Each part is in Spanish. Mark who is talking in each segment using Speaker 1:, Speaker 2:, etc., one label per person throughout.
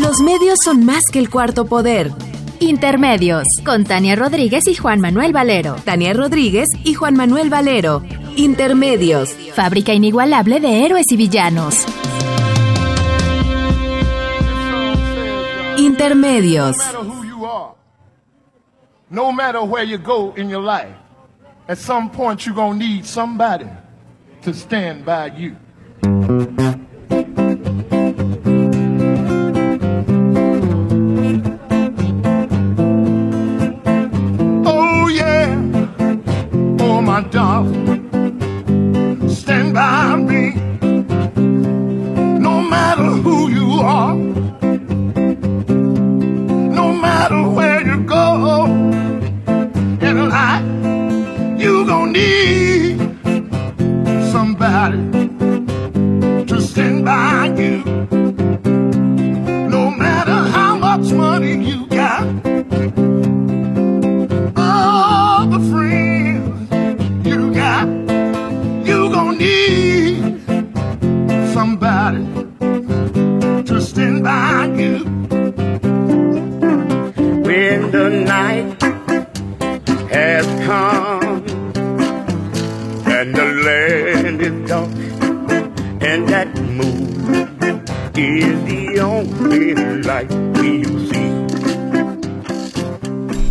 Speaker 1: Los medios son más que el cuarto poder. Intermedios, con Tania Rodríguez y Juan Manuel Valero. Tania Rodríguez y Juan Manuel Valero. Intermedios, fábrica inigualable de héroes y villanos. Intermedios.
Speaker 2: No matter where you go in your life, at some point you're going to need somebody to stand by you.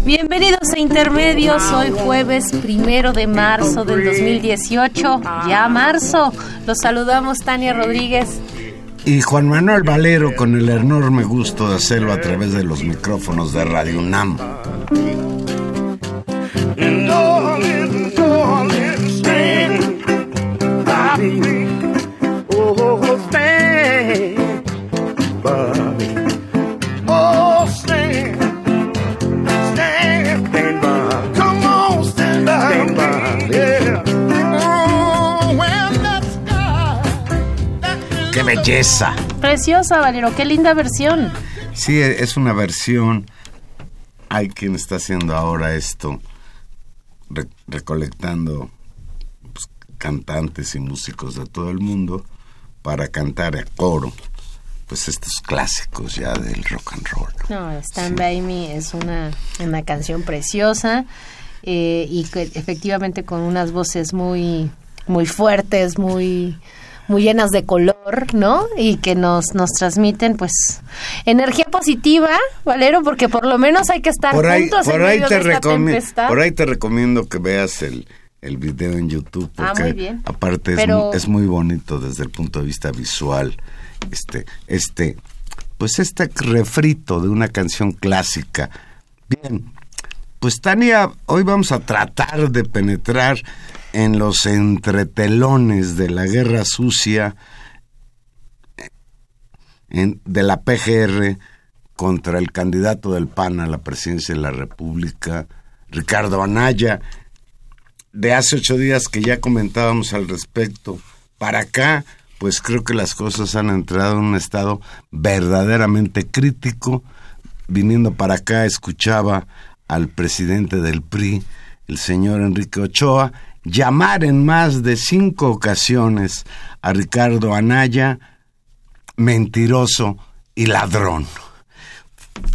Speaker 3: Bienvenidos a Intermedios, hoy jueves primero de marzo del 2018, ya marzo. Los saludamos Tania Rodríguez.
Speaker 4: Y Juan Manuel Valero con el enorme gusto de hacerlo a través de los micrófonos de Radio UNAM.
Speaker 3: Preciosa, Valero, qué linda versión.
Speaker 4: Sí, es una versión. Hay quien está haciendo ahora esto, re- recolectando pues, cantantes y músicos de todo el mundo para cantar a coro, pues estos clásicos ya del rock and roll.
Speaker 3: No, Stand By Me es una, una canción preciosa eh, y que efectivamente con unas voces muy, muy fuertes, muy, muy llenas de color, ¿no? Y que nos, nos transmiten, pues, energía positiva, Valero, porque por lo menos hay que estar
Speaker 4: Por ahí,
Speaker 3: juntos en
Speaker 4: ahí
Speaker 3: medio
Speaker 4: te
Speaker 3: de esta tempestad.
Speaker 4: por ahí te recomiendo que veas el, el video en YouTube
Speaker 3: Ah,
Speaker 4: porque
Speaker 3: muy bien.
Speaker 4: aparte es,
Speaker 3: Pero-
Speaker 4: es muy bonito desde el punto de vista visual. Este, este, pues este refrito de una canción clásica. Bien, pues Tania, hoy vamos a tratar de penetrar en los entretelones de la guerra sucia de la PGR contra el candidato del PAN a la presidencia de la República, Ricardo Anaya, de hace ocho días que ya comentábamos al respecto. Para acá, pues creo que las cosas han entrado en un estado verdaderamente crítico. Viniendo para acá, escuchaba al presidente del PRI, el señor Enrique Ochoa, llamar en más de cinco ocasiones a Ricardo Anaya mentiroso y ladrón.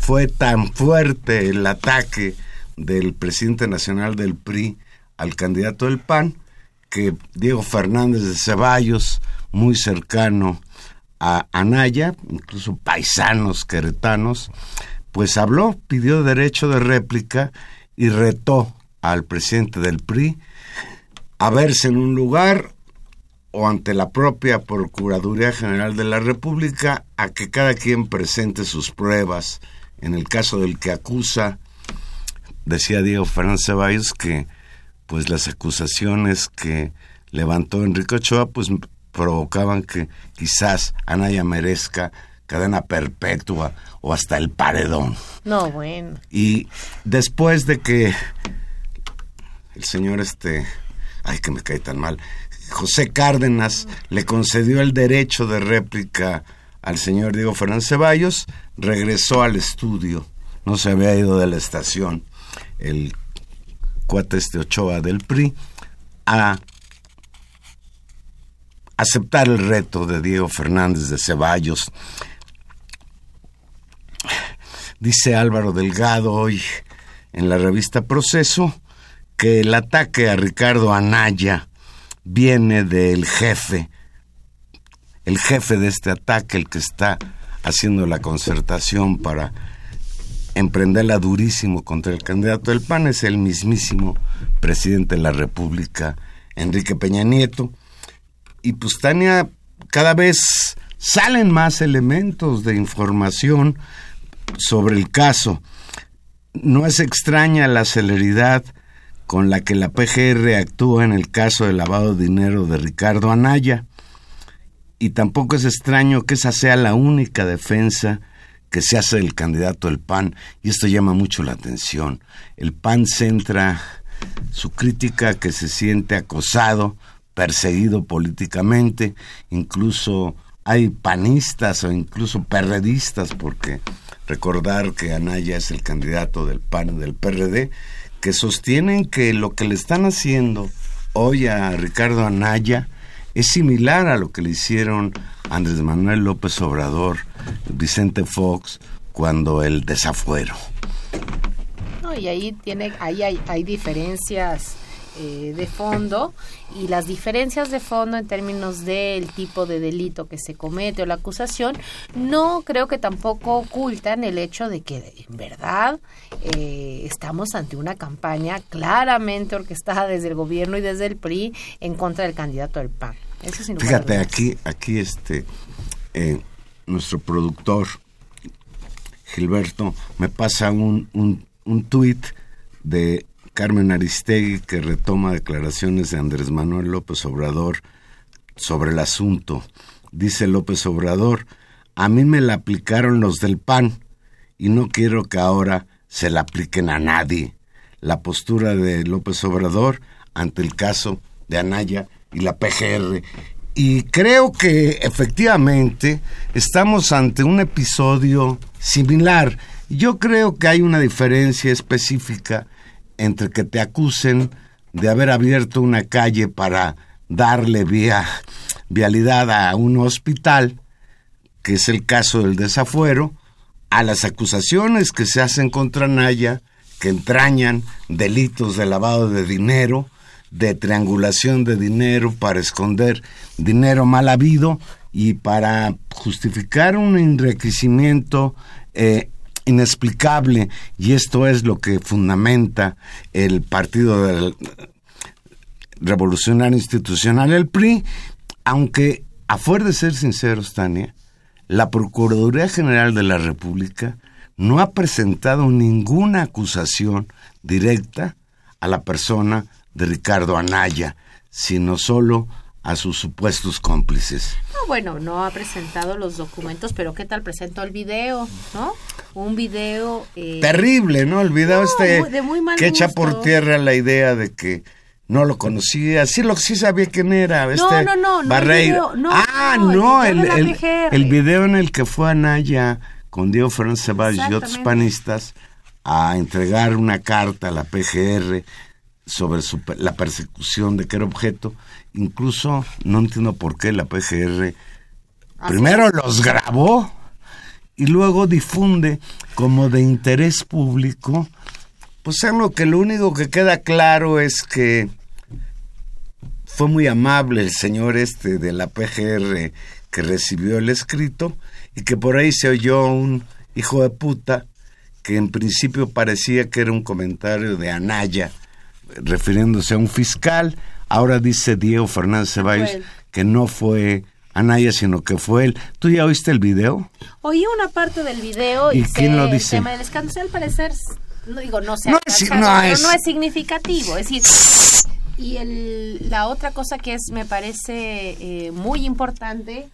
Speaker 4: Fue tan fuerte el ataque del presidente nacional del PRI al candidato del PAN que Diego Fernández de Ceballos, muy cercano a Anaya, incluso paisanos queretanos, pues habló, pidió derecho de réplica y retó al presidente del PRI a verse en un lugar o ante la propia Procuraduría General de la República a que cada quien presente sus pruebas. En el caso del que acusa, decía Diego Fernández Ceballos que pues las acusaciones que levantó Enrique Ochoa pues provocaban que quizás Anaya merezca cadena perpetua o hasta el paredón.
Speaker 3: No, bueno.
Speaker 4: Y después de que el señor este, ay que me cae tan mal, José Cárdenas le concedió el derecho de réplica al señor Diego Fernández Ceballos, regresó al estudio, no se había ido de la estación, el cuate este Ochoa del PRI, a aceptar el reto de Diego Fernández de Ceballos. Dice Álvaro Delgado hoy en la revista Proceso que el ataque a Ricardo Anaya viene del jefe, el jefe de este ataque, el que está haciendo la concertación para emprenderla durísimo contra el candidato del PAN, es el mismísimo presidente de la República, Enrique Peña Nieto. Y pues Tania, cada vez salen más elementos de información sobre el caso. No es extraña la celeridad con la que la PGR actúa en el caso del lavado de dinero de Ricardo Anaya. Y tampoco es extraño que esa sea la única defensa que se hace del candidato del PAN. Y esto llama mucho la atención. El PAN centra su crítica que se siente acosado, perseguido políticamente, incluso hay panistas o incluso perredistas, porque recordar que Anaya es el candidato del PAN y del PRD, que sostienen que lo que le están haciendo hoy a Ricardo Anaya es similar a lo que le hicieron Andrés Manuel López Obrador, Vicente Fox, cuando el desafuero.
Speaker 3: No, y ahí tiene, ahí hay, hay diferencias eh, de fondo y las diferencias de fondo en términos del tipo de delito que se comete o la acusación no creo que tampoco ocultan el hecho de que en verdad eh, estamos ante una campaña claramente orquestada desde el gobierno y desde el PRI en contra del candidato del PAN.
Speaker 4: Fíjate, aquí, aquí este, eh, nuestro productor Gilberto me pasa un, un, un tuit de Carmen Aristegui, que retoma declaraciones de Andrés Manuel López Obrador sobre el asunto. Dice López Obrador, a mí me la aplicaron los del PAN y no quiero que ahora se la apliquen a nadie. La postura de López Obrador ante el caso de Anaya y la PGR. Y creo que efectivamente estamos ante un episodio similar. Yo creo que hay una diferencia específica entre que te acusen de haber abierto una calle para darle vía, vialidad a un hospital, que es el caso del desafuero, a las acusaciones que se hacen contra Naya, que entrañan delitos de lavado de dinero, de triangulación de dinero para esconder dinero mal habido y para justificar un enriquecimiento eh, inexplicable y esto es lo que fundamenta el Partido Revolucionario Institucional, el PRI, aunque a fuer de ser sinceros, Tania, la Procuraduría General de la República no ha presentado ninguna acusación directa a la persona de Ricardo Anaya, sino solo a sus supuestos cómplices.
Speaker 3: No, bueno, no ha presentado los documentos, pero ¿qué tal presentó el video, no? Un video...
Speaker 4: Eh, Terrible, ¿no? El video este que echa por tierra la idea de que no lo conocía, sí lo sí sabía quién era, este
Speaker 3: no, no, no,
Speaker 4: Barreiro.
Speaker 3: No,
Speaker 4: ah, no, el, el, el, video en el que fue Anaya con Diego Fernández Ceballos y otros panistas a entregar una carta a la PGR sobre su, la persecución de que era objeto incluso no entiendo por qué la PGR primero los grabó y luego difunde como de interés público, pues en lo que lo único que queda claro es que fue muy amable el señor este de la PGR que recibió el escrito y que por ahí se oyó un hijo de puta que en principio parecía que era un comentario de Anaya refiriéndose a un fiscal Ahora dice Diego Fernández Ceballos que no fue Anaya, sino que fue él. ¿Tú ya oíste el video?
Speaker 3: Oí una parte del video
Speaker 4: y, quién lo dice?
Speaker 3: El tema del escándalo, al parecer, no digo, no, no, es, no, es, no es significativo. Es decir, y el, la otra cosa que es me parece eh, muy importante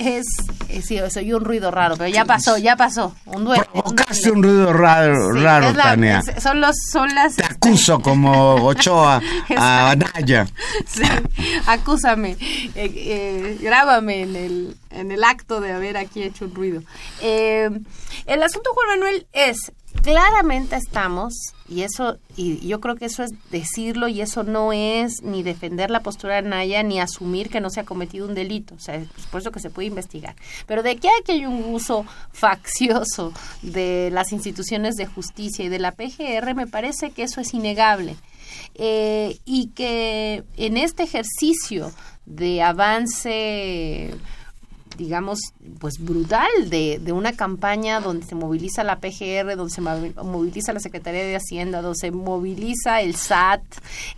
Speaker 3: es, es sí, soy un ruido raro, pero ya pasó, ya pasó. Un duelo.
Speaker 4: Provocaste un ruido raro,
Speaker 3: Sí,
Speaker 4: raro
Speaker 3: la-
Speaker 4: Tania.
Speaker 3: es- son los, son las.
Speaker 4: Te acuso como Ochoa a Anaya.
Speaker 3: Sí, acúsame, eh, eh, grábame en el, en el acto de haber aquí hecho un ruido. Eh, el asunto, Juan Manuel, es, claramente estamos, y eso, y yo creo que eso es decirlo, y eso no es ni defender la postura de Naya, ni asumir que no se ha cometido un delito, o sea, es por eso que se puede investigar. Pero de que aquí hay un uso faccioso de las instituciones de justicia y de la PGR, me parece que eso es innegable eh, y que en este ejercicio de avance digamos, pues brutal de, de una campaña donde se moviliza la PGR, donde se movi- moviliza la Secretaría de Hacienda, donde se moviliza el SAT,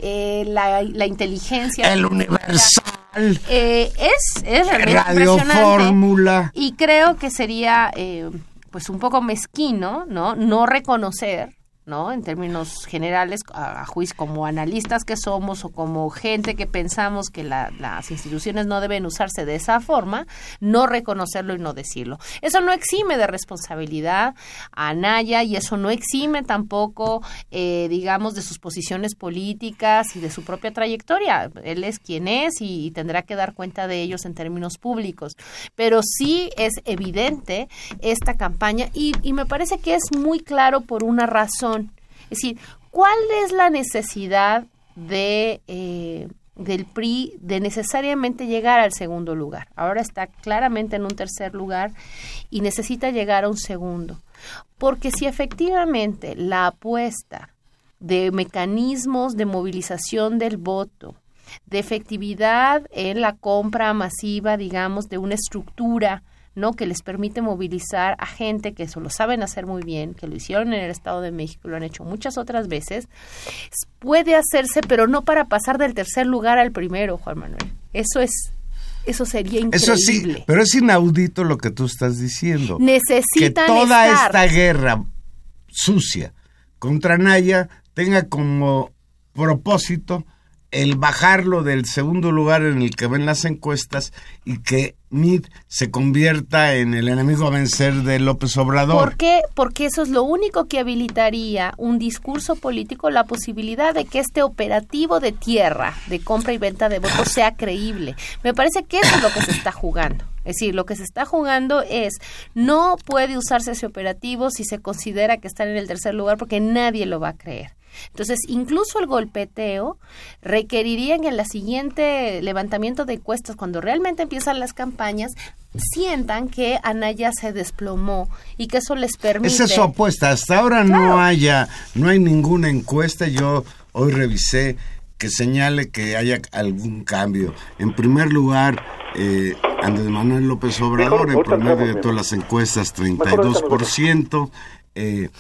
Speaker 3: eh, la, la inteligencia.
Speaker 4: El Universal.
Speaker 3: Eh, es, es realmente
Speaker 4: Radio
Speaker 3: impresionante.
Speaker 4: Fórmula.
Speaker 3: Y creo que sería eh, pues un poco mezquino, ¿no? No reconocer, ¿no? En términos generales, a, a juicio como analistas que somos o como gente que pensamos que la- las instituciones no deben usarse de esa forma, no reconocerlo y no decirlo. Eso no exime de responsabilidad a Anaya y eso no exime tampoco, eh, digamos, de sus posiciones políticas y de su propia trayectoria. Él es quien es y, tendrá que dar cuenta de ellos en términos públicos. Pero sí es evidente esta campaña y me parece que es muy claro por una razón. Es decir, ¿cuál es la necesidad de... eh, del PRI de necesariamente llegar al segundo lugar. Ahora está claramente en un tercer lugar y necesita llegar a un segundo. Porque si efectivamente la apuesta de mecanismos de movilización del voto, de efectividad en la compra masiva, digamos, de una estructura, ¿no? que les permite movilizar a gente que eso lo saben hacer muy bien, que lo hicieron en el Estado de México, lo han hecho muchas otras veces, puede hacerse, pero no para pasar del tercer lugar al primero, Juan Manuel. Eso es, eso sería increíble.
Speaker 4: Eso sí, pero es inaudito lo que tú estás diciendo. que
Speaker 3: Necesitan
Speaker 4: toda
Speaker 3: estar.
Speaker 4: esta guerra sucia contra Naya tenga como propósito el bajarlo del segundo lugar en el que ven las encuestas y que Mid se convierta en el enemigo a vencer de López Obrador.
Speaker 3: ¿Por qué? Porque eso es lo único que habilitaría un discurso político, la posibilidad de que este operativo de tierra, de compra y venta de votos, sea creíble. Me parece que eso es lo que se está jugando. Es decir, lo que se está jugando es, no puede usarse ese operativo si se considera que están en el tercer lugar porque nadie lo va a creer. Entonces, incluso el golpeteo requeriría que en la siguiente levantamiento de encuestas, cuando realmente empiezan las campañas, sientan que Anaya se desplomó y que eso les permite...
Speaker 4: Esa es su apuesta. Hasta ahora no haya, no hay ninguna encuesta. Yo hoy revisé que señale que haya algún cambio. En primer lugar, eh, Andrés Manuel López Obrador, en promedio de todas las encuestas,
Speaker 5: Mejor ahorita
Speaker 4: 32%, eh,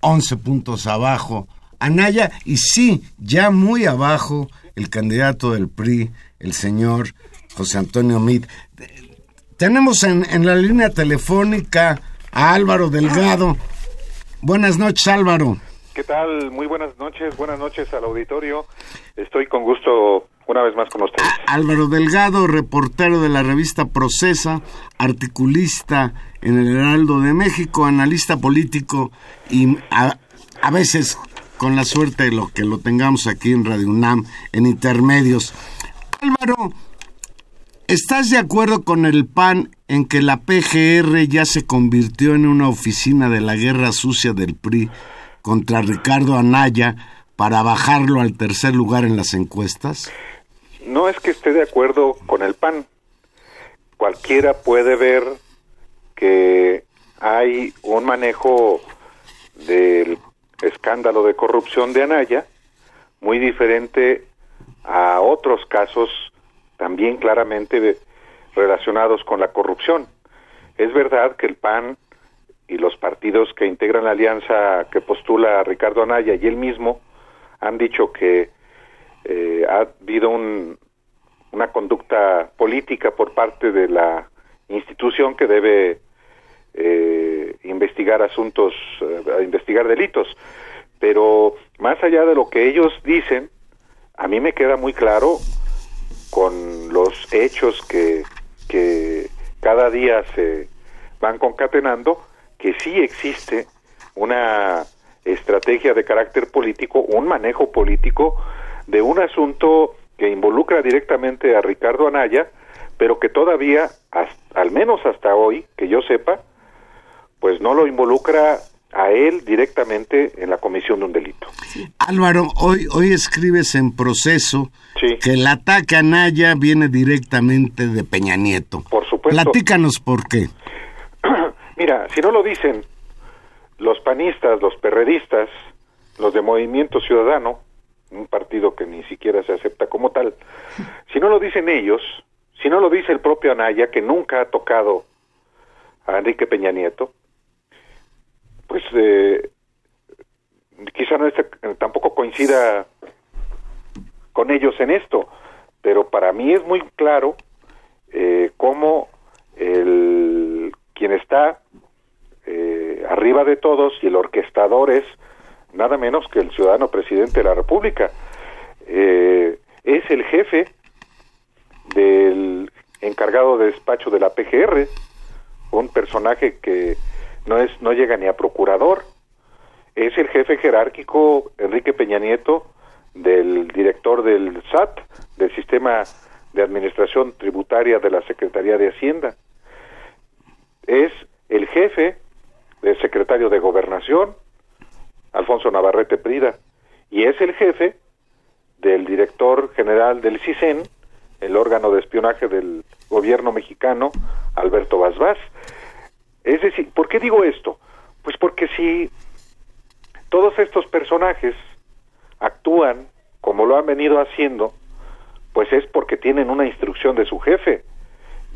Speaker 4: 11 puntos abajo. Anaya, y sí, ya muy abajo, el candidato del PRI, el señor José Antonio Meade. Tenemos en, en la línea telefónica a Álvaro Delgado. Buenas noches, Álvaro.
Speaker 5: ¿Qué tal? Muy buenas noches, buenas noches al auditorio. Estoy con gusto una vez más con ustedes.
Speaker 4: Álvaro Delgado, reportero de la revista Procesa, articulista en el Heraldo de México, analista político y a, a veces con la suerte de lo que lo tengamos aquí en Radio UNAM en intermedios. Álvaro, ¿estás de acuerdo con el PAN en que la PGR ya se convirtió en una oficina de la guerra sucia del PRI contra Ricardo Anaya para bajarlo al tercer lugar en las encuestas?
Speaker 5: No es que esté de acuerdo con el PAN. Cualquiera puede ver que hay un manejo del escándalo de corrupción de Anaya muy diferente a otros casos también claramente relacionados con la corrupción. Es verdad que el PAN y los partidos que integran la alianza que postula a Ricardo Anaya y él mismo han dicho que eh, ha habido un- una conducta política por parte de la institución que debe eh, investigar asuntos, eh, investigar delitos. Pero más allá de lo que ellos dicen, a mí me queda muy claro con los hechos que, que, cada día se van concatenando, que sí existe una estrategia de carácter político, un manejo político de un asunto que involucra directamente a Ricardo Anaya, pero que todavía, al menos hasta hoy, que yo sepa, pues no lo involucra a él directamente en la comisión de un delito.
Speaker 4: Álvaro, hoy, hoy escribes en proceso que el ataque a Anaya viene directamente de Peña Nieto.
Speaker 5: Por supuesto.
Speaker 4: Platícanos por qué.
Speaker 5: Mira, si no lo dicen los panistas, los perredistas, los de Movimiento Ciudadano, un partido que ni siquiera se acepta como tal, si no lo dicen ellos, si no lo dice el propio Anaya, que nunca ha tocado a Enrique Peña Nieto, pues eh, quizá no tampoco coincida con ellos en esto, pero para mí es muy claro eh, cómo el quien está eh, arriba de todos y el orquestador es nada menos que el ciudadano presidente de la República. Eh, es el jefe del encargado de despacho de la PGR, un personaje que no es no llega ni a procurador. Es el jefe jerárquico Enrique Peña Nieto del director del SAT, del sistema de administración tributaria de la Secretaría de Hacienda. Es el jefe del secretario de Gobernación, Alfonso Navarrete Prida, y es el jefe del director general del CISEN, el órgano de espionaje del gobierno mexicano, Alberto Basbás. Es decir, ¿por qué digo esto? Pues porque si todos estos personajes actúan como lo han venido haciendo, pues es porque tienen una instrucción de su jefe.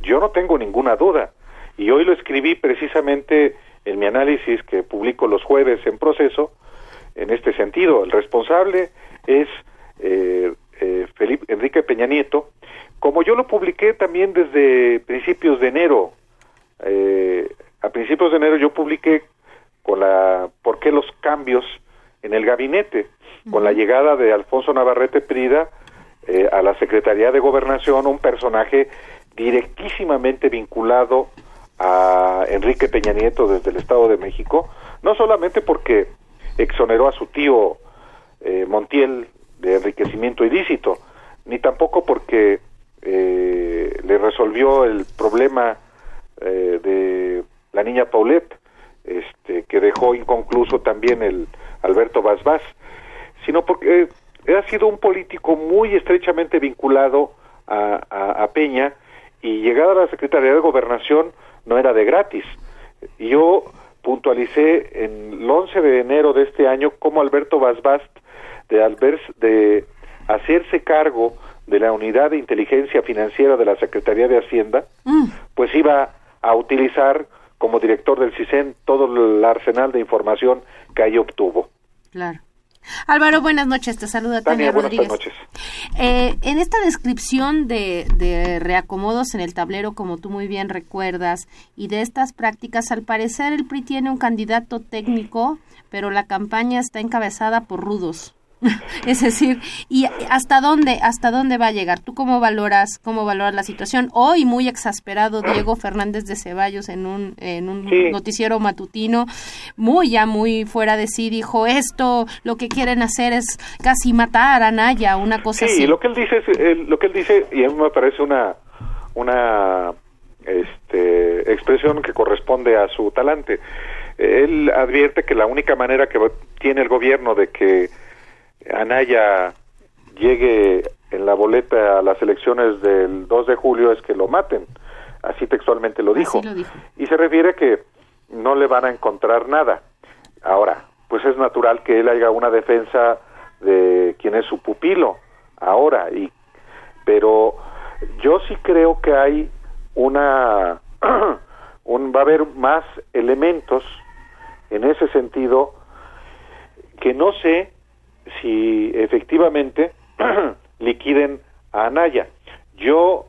Speaker 5: Yo no tengo ninguna duda. Y hoy lo escribí precisamente en mi análisis que publico los jueves en proceso, en este sentido. El responsable es eh, eh, Felipe Enrique Peña Nieto, como yo lo publiqué también desde principios de enero. Eh, a principios de enero yo publiqué con la por qué los cambios en el gabinete, con la llegada de Alfonso Navarrete Prida a la Secretaría de Gobernación, un personaje directísimamente vinculado a Enrique Peña Nieto desde el Estado de México, no solamente porque exoneró a su tío eh, Montiel de enriquecimiento ilícito, ni tampoco porque eh, le resolvió el problema eh, de la niña Paulette, este, que dejó inconcluso también el Alberto Basbás, sino porque ha sido un político muy estrechamente vinculado a, a Peña y llegada a la Secretaría de Gobernación no era de gratis. Yo puntualicé en el 11 de enero de este año cómo Alberto Basbast de, de hacerse cargo de la unidad de inteligencia financiera de la Secretaría de Hacienda, mm. pues iba a utilizar como director del CISEN todo el arsenal de información que ahí obtuvo.
Speaker 3: Claro. Álvaro, buenas noches. Te saluda Tania, Rodríguez.
Speaker 5: noches.
Speaker 3: Eh, en esta descripción de, de, reacomodos en el tablero, como tú muy bien recuerdas, y de estas prácticas, al parecer el PRI tiene un candidato técnico, pero la campaña está encabezada por rudos. es decir, ¿y hasta dónde, hasta dónde va a llegar? ¿Tú cómo valoras, cómo valoras la situación? Hoy muy exasperado Diego Fernández de Ceballos en un, en un noticiero matutino, muy ya muy fuera de sí, dijo esto, lo que quieren hacer es casi matar a Naya, una cosa así.
Speaker 5: Sí, lo que él dice, es, lo que él dice, y a mí me parece una, una este, expresión que corresponde a su talante. Él advierte que la única manera que tiene el gobierno de que Anaya llegue en la boleta a las elecciones del 2 de julio es que lo maten. Así textualmente lo dijo. Y se refiere a que no le van a encontrar nada. Ahora, pues es natural que él haga una defensa de quien es su pupilo ahora y pero yo sí creo que hay una un va a haber más elementos en ese sentido que no sé si efectivamente liquiden a Anaya. Yo,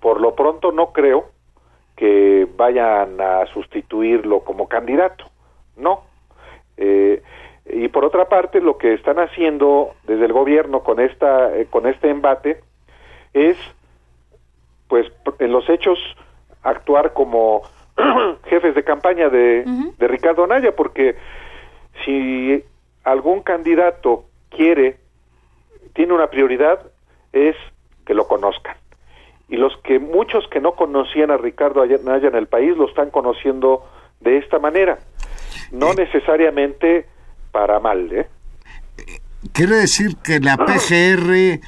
Speaker 5: por lo pronto, no creo que vayan a sustituirlo como candidato, no. Eh, y por otra parte, lo que están haciendo desde el gobierno con esta, eh, con este embate es, pues, en los hechos actuar como jefes de campaña de, de Ricardo Anaya, porque si algún candidato quiere, tiene una prioridad, es que lo conozcan. Y los que muchos que no conocían a Ricardo Anaya en el país lo están conociendo de esta manera. No necesariamente para mal, ¿eh?
Speaker 4: Quiere decir que la PGR,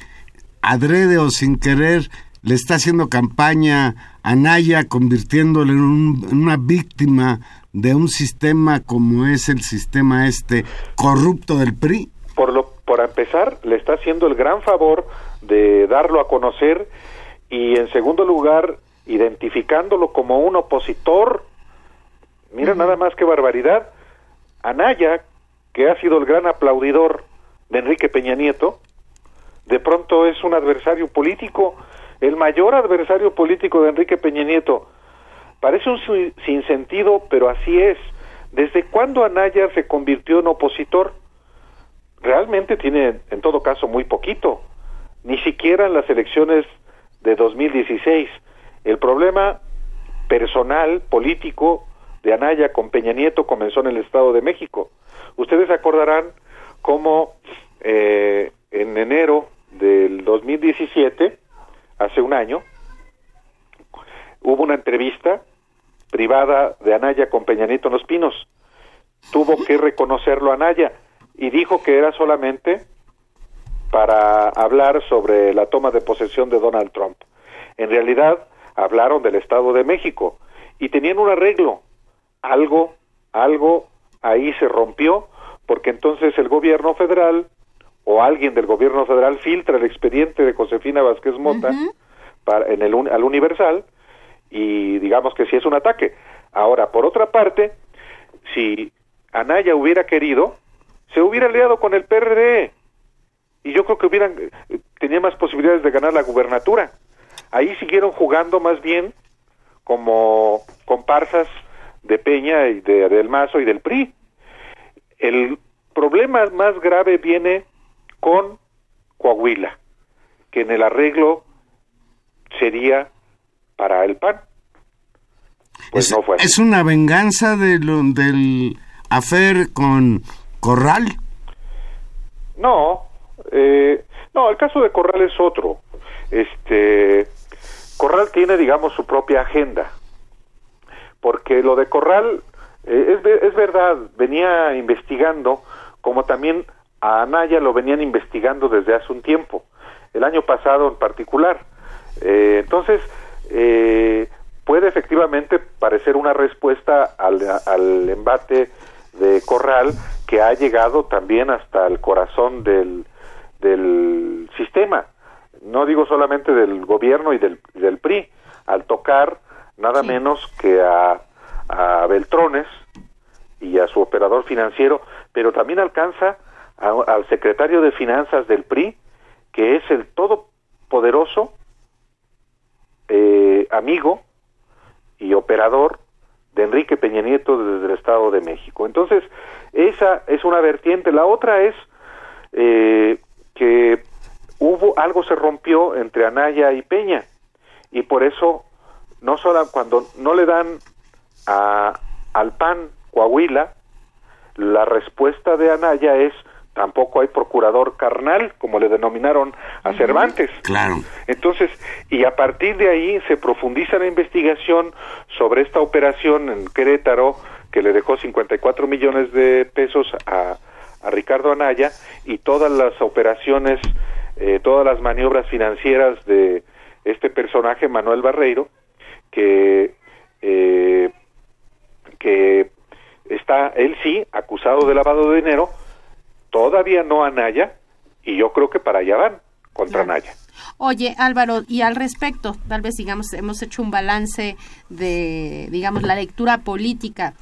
Speaker 4: adrede o sin querer, le está haciendo campaña a Naya, convirtiéndole en, una víctima de un sistema como es el sistema este corrupto del PRI.
Speaker 5: Por, lo, por empezar, le está haciendo el gran favor de darlo a conocer y en segundo lugar, identificándolo como un opositor. Mira nada más que barbaridad. Anaya, que ha sido el gran aplaudidor de Enrique Peña Nieto, de pronto es un adversario político, el mayor adversario político de Enrique Peña Nieto. Parece un sinsentido, pero así es. ¿Desde cuándo Anaya se convirtió en opositor? Realmente tiene, en todo caso, muy poquito. Ni siquiera en las elecciones de 2016. El problema personal, político, de Anaya con Peña Nieto comenzó en el Estado de México. Ustedes acordarán cómo eh, en enero del 2017, hace un año, hubo una entrevista privada de Anaya con Peña Nieto en Los Pinos. Tuvo que reconocerlo Anaya y dijo que era solamente para hablar sobre la toma de posesión de Donald Trump. En realidad hablaron del Estado de México y tenían un arreglo. Algo, algo ahí se rompió porque entonces el gobierno federal o alguien del gobierno federal filtra el expediente de Josefina Vázquez Mota para, en el, al Universal y digamos que sí es un ataque. Ahora, por otra parte, si Anaya hubiera querido, se hubiera aliado con el PRD y yo creo que hubieran tenía más posibilidades de ganar la gubernatura. Ahí siguieron jugando más bien como comparsas de Peña y de del Mazo y del PRI. El problema más grave viene con Coahuila, que en el arreglo sería para el PAN.
Speaker 4: Pues no fue ¿Es una venganza de lo, del afer con Corral?
Speaker 5: No, eh, no, el caso de Corral es otro. Este, Corral tiene, digamos, su propia agenda, porque lo de Corral eh, es, es verdad, venía investigando, como también a Anaya lo venían investigando desde hace un tiempo, el año pasado en particular. Eh, entonces, eh, puede efectivamente parecer una respuesta al, al, embate de Corral que ha llegado también hasta el corazón del, del sistema. No digo solamente del gobierno y del, del PRI, al tocar nada menos que a, a Beltrones y a su operador financiero, pero también alcanza al secretario de Finanzas del PRI, que es el todopoderoso eh, amigo y operador de Enrique Peña Nieto desde el Estado de México. Entonces, esa es una vertiente. La otra es eh, que hubo algo se rompió entre Anaya y Peña y por eso no solo cuando no le dan a, al PAN Coahuila, la respuesta de Anaya es tampoco hay procurador carnal, como le denominaron a Cervantes.
Speaker 4: Claro.
Speaker 5: Entonces, y a partir de ahí se profundiza la investigación sobre esta operación en Querétaro, que le dejó 54 millones de pesos a, a Ricardo Anaya, y todas las operaciones, eh, todas las maniobras financieras de este personaje, Manuel Barreiro, que, eh, que está, él sí, acusado de lavado de dinero, todavía no a Naya, y yo creo que para allá van contra Naya.
Speaker 3: Oye, Álvaro, y al respecto, tal vez digamos hemos hecho un balance de digamos la lectura política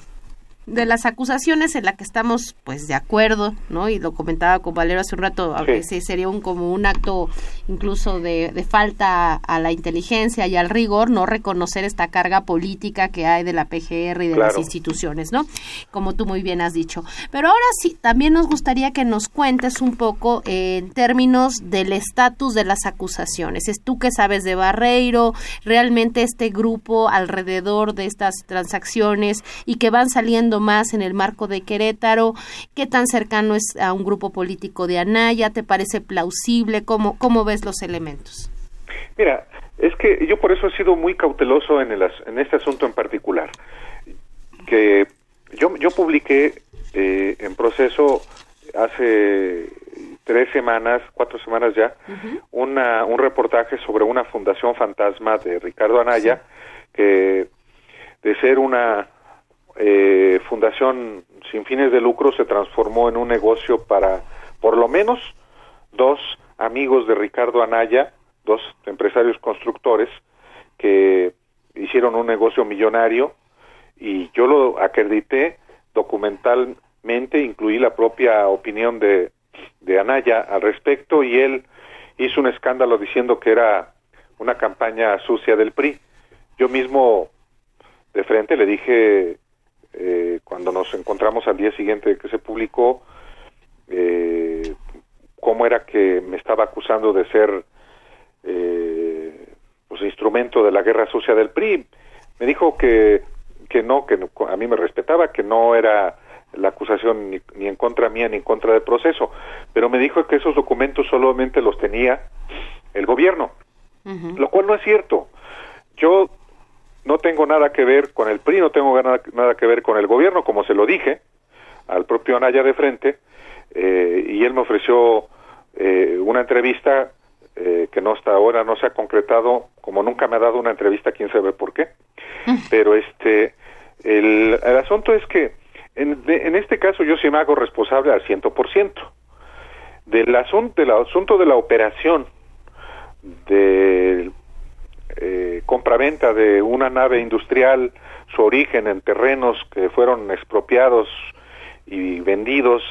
Speaker 3: de las acusaciones en la que estamos pues de acuerdo, ¿no? Y lo comentaba con Valero hace un rato, a veces sería un como un acto incluso de, de, falta a la inteligencia y al rigor, no reconocer esta carga política que hay de la PGR y de las instituciones, ¿no? Como tú muy bien has dicho. Pero ahora sí, también nos gustaría que nos cuentes un poco en términos del estatus de las acusaciones. Es tú que sabes de Barreiro, realmente este grupo alrededor de estas transacciones y que van saliendo más en el marco de Querétaro, qué tan cercano es a un grupo político de Anaya, ¿te parece plausible? ¿Cómo, cómo ves los elementos?
Speaker 5: Mira, es que yo por eso he sido muy cauteloso en, el, en este asunto en particular. Que yo, yo publiqué eh, en proceso hace tres semanas, cuatro semanas ya, una, un reportaje sobre una fundación fantasma de Ricardo Anaya, que de ser una eh, fundación sin fines de lucro se transformó en un negocio para por lo menos dos amigos de Ricardo Anaya, dos empresarios constructores que hicieron un negocio millonario y yo lo acredité documentalmente, incluí la propia opinión de, de Anaya al respecto y él hizo un escándalo diciendo que era una campaña sucia del PRI. Yo mismo de frente le dije eh, cuando nos encontramos al día siguiente que se publicó eh, cómo era que me estaba acusando de ser eh, pues instrumento de la guerra sucia del PRI. Me dijo que que no, que a mí me respetaba, que no era la acusación ni, ni, en contra mía ni en contra del proceso, pero me dijo que esos documentos solamente los tenía el gobierno, lo cual no es cierto. Yo no tengo nada que ver con el PRI, no tengo nada, nada que ver con el gobierno, como se lo dije al propio Anaya de frente, eh, y él me ofreció eh, una entrevista eh, que no hasta ahora no se ha concretado, como nunca me ha dado una entrevista, quién sabe por qué. Pero este, el, el asunto es que en, de, en, este caso yo sí me hago responsable al ciento por ciento del asunto, del asunto de la operación de eh, compraventa de una nave industrial, su origen en terrenos que fueron expropiados y vendidos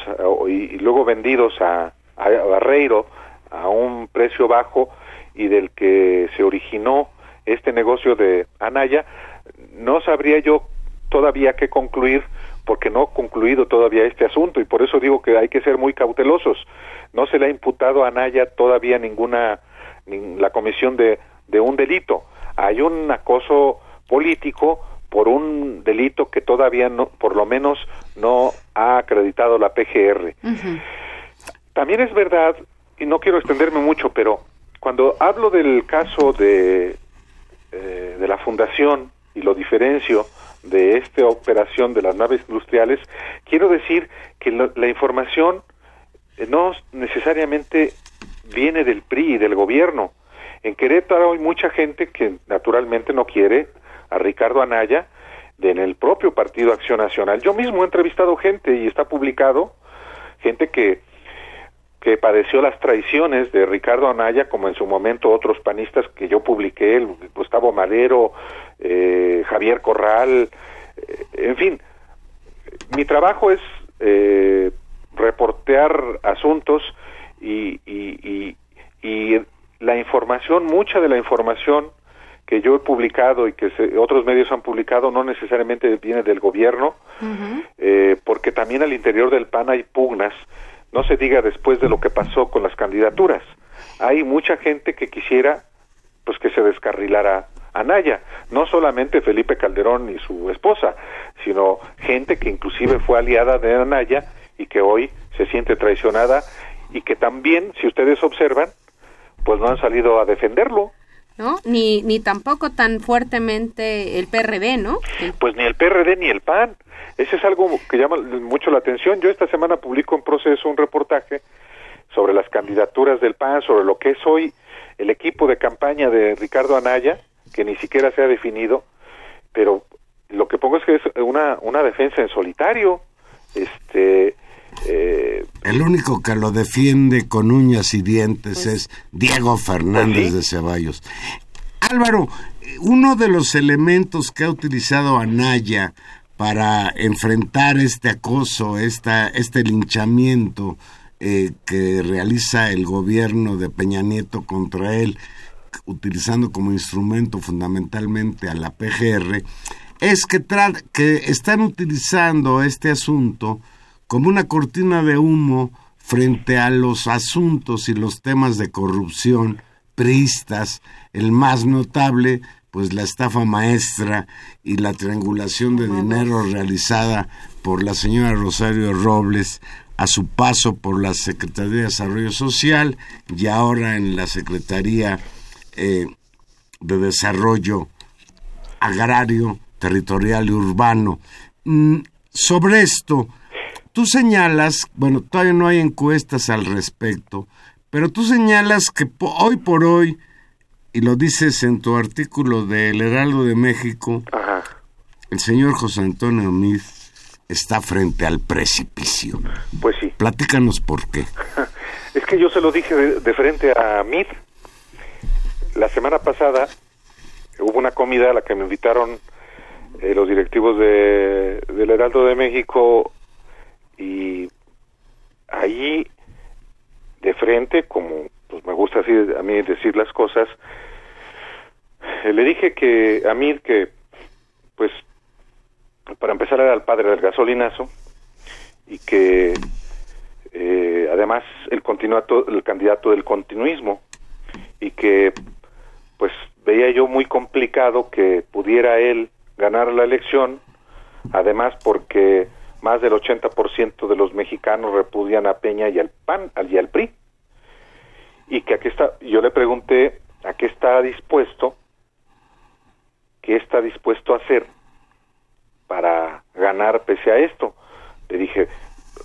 Speaker 5: y, luego vendidos a, a Barreiro a un precio bajo y del que se originó este negocio de Anaya, no sabría yo todavía qué concluir porque no ha concluido todavía este asunto y por eso digo que hay que ser muy cautelosos. No se le ha imputado a Anaya todavía ninguna ni la comisión de, de un delito. Hay un acoso político por un delito que todavía no, por lo menos no ha acreditado la PGR. Uh -huh. También es verdad y no quiero extenderme mucho, pero cuando hablo del caso de, eh, de la fundación y lo diferencio de esta operación de las naves industriales, quiero decir que lo, la información no necesariamente viene del PRI y del gobierno. En Querétaro hay mucha gente que naturalmente no quiere a Ricardo Anaya de en el propio Partido Acción Nacional. Yo mismo he entrevistado gente y está publicado, gente que que padeció las traiciones de Ricardo Anaya, como en su momento otros panistas que yo publiqué, Gustavo Madero, eh, Javier Corral, eh, en fin, mi trabajo es eh, reportear asuntos y, y, y, la información, mucha de la información que yo he publicado y que se, otros medios han publicado no necesariamente viene del gobierno, uh -huh. porque también al interior del PAN hay pugnas, no se diga después de lo que pasó con las candidaturas. Hay mucha gente que quisiera pues que se descarrilara Anaya, no solamente Felipe Calderón y su esposa, sino gente que inclusive fue aliada de Anaya y que hoy se siente traicionada y que también, si ustedes observan, pues no han salido a defenderlo.
Speaker 3: ¿no? Ni, ni tampoco tan fuertemente el PRD, ¿no?
Speaker 5: Pues ni el PRD ni el PAN. Ese es algo que llama mucho la atención. Yo esta semana publico en proceso un reportaje sobre las candidaturas del PAN, sobre lo que es hoy el equipo de campaña de Ricardo Anaya, que ni siquiera se ha definido, pero lo que pongo es que es una, una defensa en solitario. Este, eh,
Speaker 4: el único que lo defiende con uñas y dientes pues, es Diego Fernández ¿sí? de Ceballos. Álvaro, uno de los elementos que ha utilizado Anaya para enfrentar este acoso, esta, este linchamiento eh, que realiza el gobierno de Peña Nieto contra él, utilizando como instrumento fundamentalmente a la PGR, es que, que están utilizando este asunto como una cortina de humo frente a los asuntos y los temas de corrupción priistas, el más notable, pues la estafa maestra y la triangulación de dinero realizada por la señora Rosario Robles a su paso por la Secretaría de Desarrollo Social y ahora en la Secretaría eh, de Desarrollo Agrario, Territorial y Urbano. Mm, sobre esto, tú señalas, bueno, todavía no hay encuestas al respecto, pero tú señalas que hoy por hoy, y lo dices en tu artículo de El Heraldo de México, el señor José Antonio Mid está frente al precipicio.
Speaker 5: Pues sí.
Speaker 4: Platícanos por qué.
Speaker 5: es que yo se lo dije de, frente a Mid. La semana pasada hubo una comida a la que me invitaron eh, los directivos de, del Heraldo de México y ahí de frente, como pues me gusta así a mí decir las cosas, eh, le dije que a mí que pues para empezar era el padre del gasolinazo y que eh, además el continuato, el candidato del continuismo y que pues veía yo muy complicado que pudiera él ganar la elección además porque más del 80% de los mexicanos repudian a Peña y al PAN y al PRI y que aquí está yo le pregunté a qué está dispuesto qué está dispuesto a hacer para ganar pese a esto. Le dije,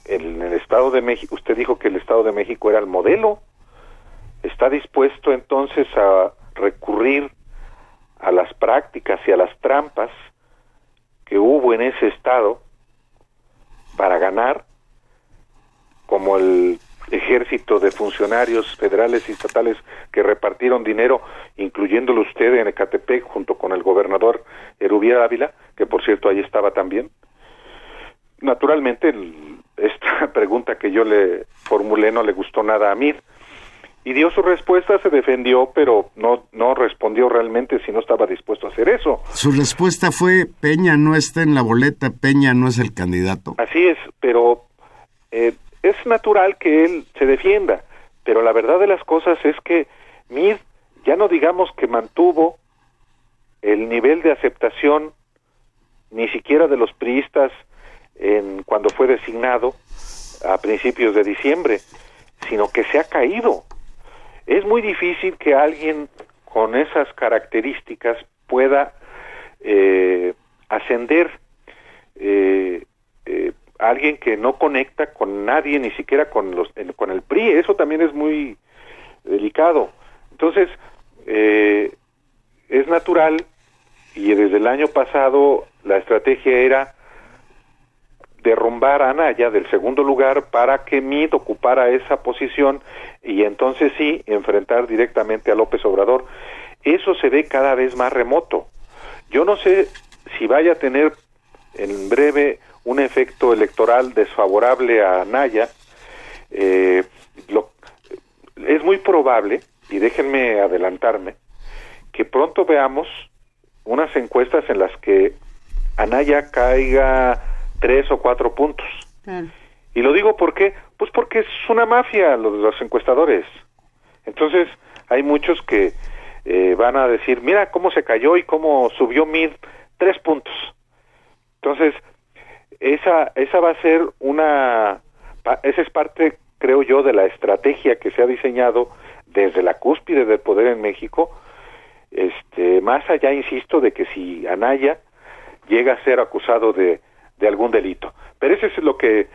Speaker 5: en el Estado de México, usted dijo que el Estado de México era el modelo. ¿Está dispuesto entonces a recurrir a las prácticas y a las trampas que hubo en ese Estado para ganar, como el ejército de funcionarios federales y estatales que repartieron dinero, incluyéndolo usted en Ecatepec junto con el gobernador Erubiel Ávila, que por cierto ahí estaba también. Naturalmente, esta pregunta que yo le formulé no le gustó nada a Mir y dio su respuesta, se defendió, pero no, no respondió realmente si no estaba dispuesto a hacer eso.
Speaker 4: Su respuesta fue, Peña no está en la boleta, Peña no es el candidato.
Speaker 5: Así es, pero eh, es natural que él se defienda, pero la verdad de las cosas es que Mir ya no digamos que mantuvo el nivel de aceptación ni siquiera de los priistas en, cuando fue designado a principios de diciembre, sino que se ha caído. Es muy difícil que alguien con esas características pueda eh, ascender eh, eh, alguien que no conecta con nadie, ni siquiera con, los, con el PRI. Eso también es muy delicado. Entonces, eh, es natural y desde el año pasado la estrategia era derrumbar a Anaya del segundo lugar para que MIT ocupara esa posición y entonces sí enfrentar directamente a López Obrador. Eso se ve cada vez más remoto. Yo no sé si vaya a tener en breve un efecto electoral desfavorable a Naya, eh, es muy probable, y déjenme adelantarme, que pronto veamos unas encuestas en las que Anaya caiga tres o cuatro puntos. Y lo digo porque, pues porque es una mafia los, los encuestadores. Entonces hay muchos que eh, van a decir, mira cómo se cayó y cómo subió mid tres puntos. Entonces esa, esa va a ser una, esa es parte, creo yo, de la estrategia que se ha diseñado desde la cúspide del poder en México, este, más allá, insisto, de que si Anaya llega a ser acusado de, de algún delito. Pero eso es lo que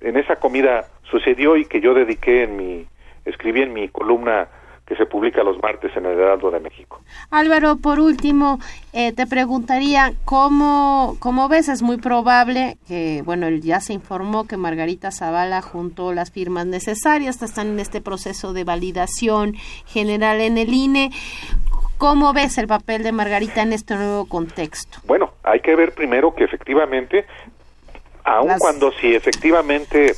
Speaker 5: en esa comida sucedió y que yo dediqué en mi, escribí en mi columna que se publica los martes en el Heraldo de México.
Speaker 3: Álvaro, por último, eh, te preguntaría cómo, cómo ves, es muy probable que, bueno, ya se informó que Margarita Zavala juntó las firmas necesarias, están en este proceso de validación general en el INE. ¿Cómo ves el papel de Margarita en este nuevo contexto?
Speaker 5: Bueno, hay que ver primero que efectivamente, aun
Speaker 3: Las-
Speaker 5: cuando si efectivamente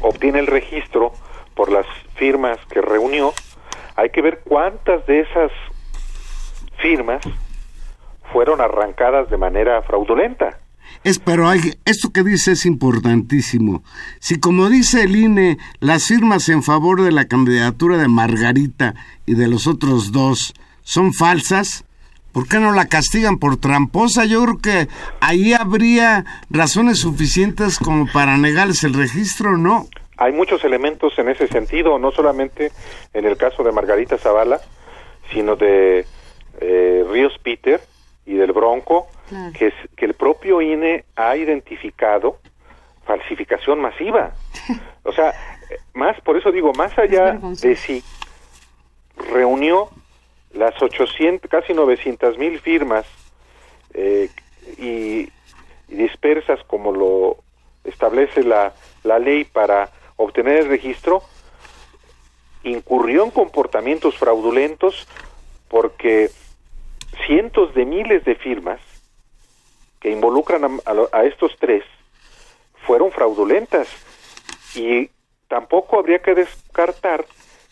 Speaker 5: obtiene el registro por las firmas que reunió, hay que ver cuántas de esas firmas fueron arrancadas de manera fraudulenta.
Speaker 4: Es, pero hay, esto que dice es importantísimo. Si como dice el INE, las firmas en favor de la candidatura de Margarita y de los otros dos son falsas, ¿por qué no la castigan por tramposa? Yo creo que ahí habría razones suficientes como para negarles el registro, ¿no?
Speaker 5: Hay muchos elementos en ese sentido, no solamente en el caso de Margarita Zavala, sino de eh, Ríos Peter y del Bronco,
Speaker 3: Claro.
Speaker 5: que, es, que el propio INE ha identificado falsificación masiva. O sea, más, por eso digo, más allá de si reunió las 800, casi 900 mil firmas eh, y, dispersas como lo establece la, la ley para obtener el registro, incurrió en comportamientos fraudulentos porque cientos de miles de firmas que involucran a, a a estos tres fueron fraudulentas y tampoco habría que descartar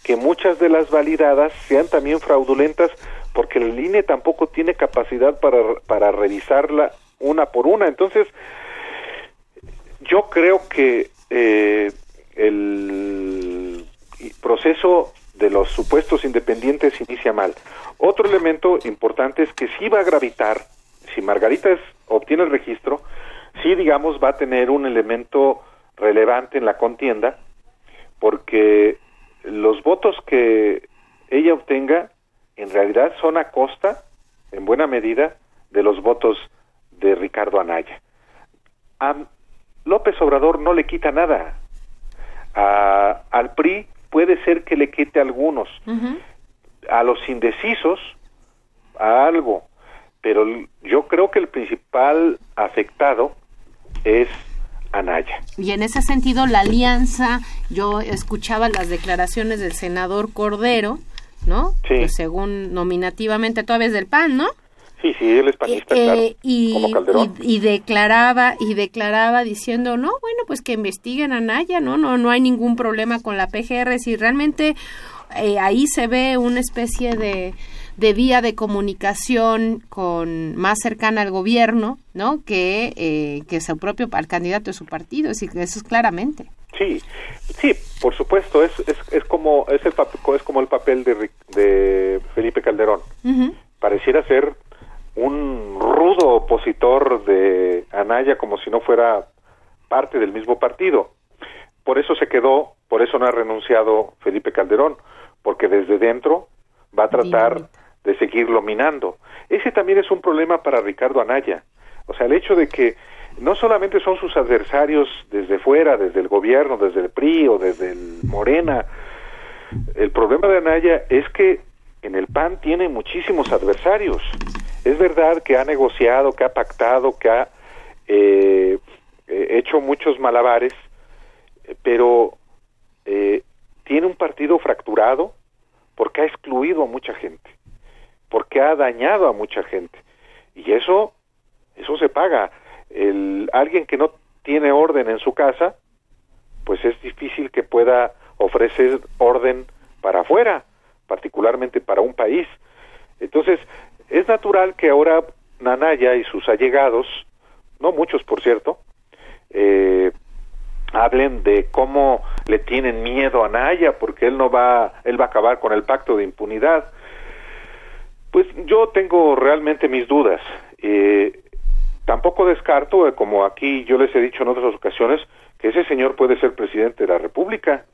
Speaker 5: que muchas de las validadas sean también fraudulentas porque el INE tampoco tiene capacidad para, para revisarla una por una. Entonces, yo creo que eh, el proceso de los supuestos independientes inicia mal. Otro elemento importante es que sí va a gravitar, si Margarita es- obtiene el registro, sí, digamos, va a tener un elemento relevante en la contienda, porque los votos que ella obtenga en realidad son a costa, en buena medida, de los votos de Ricardo Anaya. A López Obrador no le quita nada. A- al PRI puede ser que le quite algunos. A los indecisos, a algo. Pero yo creo que el principal afectado es Anaya.
Speaker 3: Y en ese sentido, la alianza, yo escuchaba las declaraciones del senador Cordero, ¿no?
Speaker 5: Sí.
Speaker 3: Que según nominativamente todavía es del PAN, ¿no?
Speaker 5: Sí, sí, él es panista,
Speaker 3: Eh,
Speaker 5: claro,
Speaker 3: y,
Speaker 5: como Calderón.
Speaker 3: y, y declaraba y declaraba diciendo no bueno pues que investiguen a Naya no no no hay ningún problema con la PGR si realmente eh, ahí se ve una especie de de vía de comunicación con más cercana al gobierno no que eh, que su propio al candidato de su partido es decir, eso es claramente
Speaker 5: Sí, sí, por supuesto, es, es, es como es el papel, es como el papel de, de Felipe Calderón. Pareciera ser un rudo opositor de Anaya como si no fuera parte del mismo partido. Por eso se quedó, por eso no ha renunciado Felipe Calderón, porque desde dentro va a tratar. De seguirlo minando. Ese también es un problema para Ricardo Anaya. O sea, el hecho de que no solamente son sus adversarios desde fuera, desde el gobierno, desde el PRI o desde el Morena, el problema de Anaya es que en el PAN tiene muchísimos adversarios. Es verdad que ha negociado, que ha pactado, que ha eh, eh, hecho muchos malabares, pero eh, tiene un partido fracturado porque ha excluido a mucha gente, porque ha dañado a mucha gente. Y eso, eso se paga. El, alguien que no tiene orden en su casa, pues es difícil que pueda ofrecer orden para afuera, particularmente para un país. Entonces, es natural que ahora Nanaya y sus allegados, no muchos por cierto, eh, hablen de cómo le tienen miedo a Naya porque él no va, él va a acabar con el pacto de impunidad. Pues yo tengo realmente mis dudas. Eh, tampoco descarto, eh, como aquí yo les he dicho en otras ocasiones, que ese señor puede ser presidente de la República.